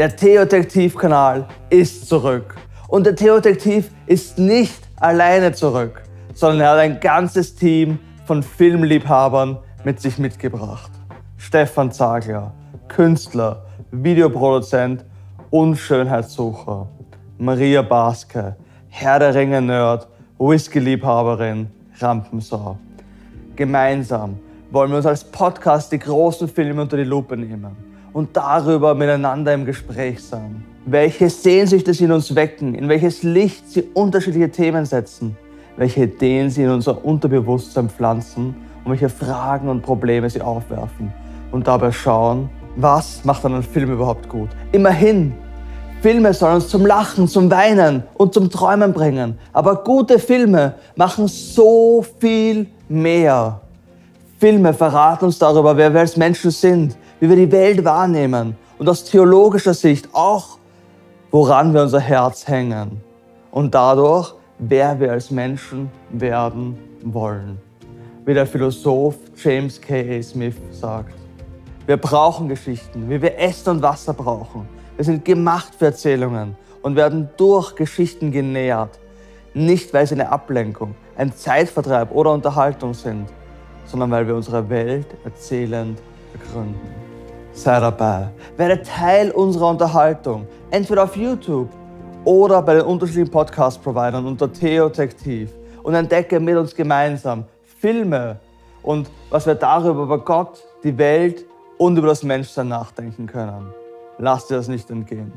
Der Theo-Detektiv-Kanal ist zurück. Und der Theo-Detektiv ist nicht alleine zurück, sondern er hat ein ganzes Team von Filmliebhabern mit sich mitgebracht. Stefan Zagler, Künstler, Videoproduzent und Schönheitssucher. Maria Baske, Herr der Ringe-Nerd, Whisky-Liebhaberin, Rampensau. Gemeinsam wollen wir uns als Podcast die großen Filme unter die Lupe nehmen und darüber miteinander im Gespräch sein. Welche Sehnsüchte sie in uns wecken, in welches Licht sie unterschiedliche Themen setzen, welche Ideen sie in unser Unterbewusstsein pflanzen und welche Fragen und Probleme sie aufwerfen. Und dabei schauen, was macht einen Film überhaupt gut. Immerhin, Filme sollen uns zum Lachen, zum Weinen und zum Träumen bringen. Aber gute Filme machen so viel mehr. Filme verraten uns darüber, wer wir als Menschen sind, wie wir die Welt wahrnehmen und aus theologischer Sicht auch, woran wir unser Herz hängen und dadurch, wer wir als Menschen werden wollen. Wie der Philosoph James K. A. Smith sagt. Wir brauchen Geschichten, wie wir Essen und Wasser brauchen. Wir sind gemacht für Erzählungen und werden durch Geschichten genährt. Nicht, weil sie eine Ablenkung, ein Zeitvertreib oder Unterhaltung sind, sondern weil wir unsere Welt erzählend begründen. Sei dabei, werde Teil unserer Unterhaltung, entweder auf YouTube oder bei den unterschiedlichen Podcast-Providern unter Theo Detektiv und entdecke mit uns gemeinsam Filme und was wir darüber über Gott, die Welt und über das Menschsein nachdenken können. Lass dir das nicht entgehen.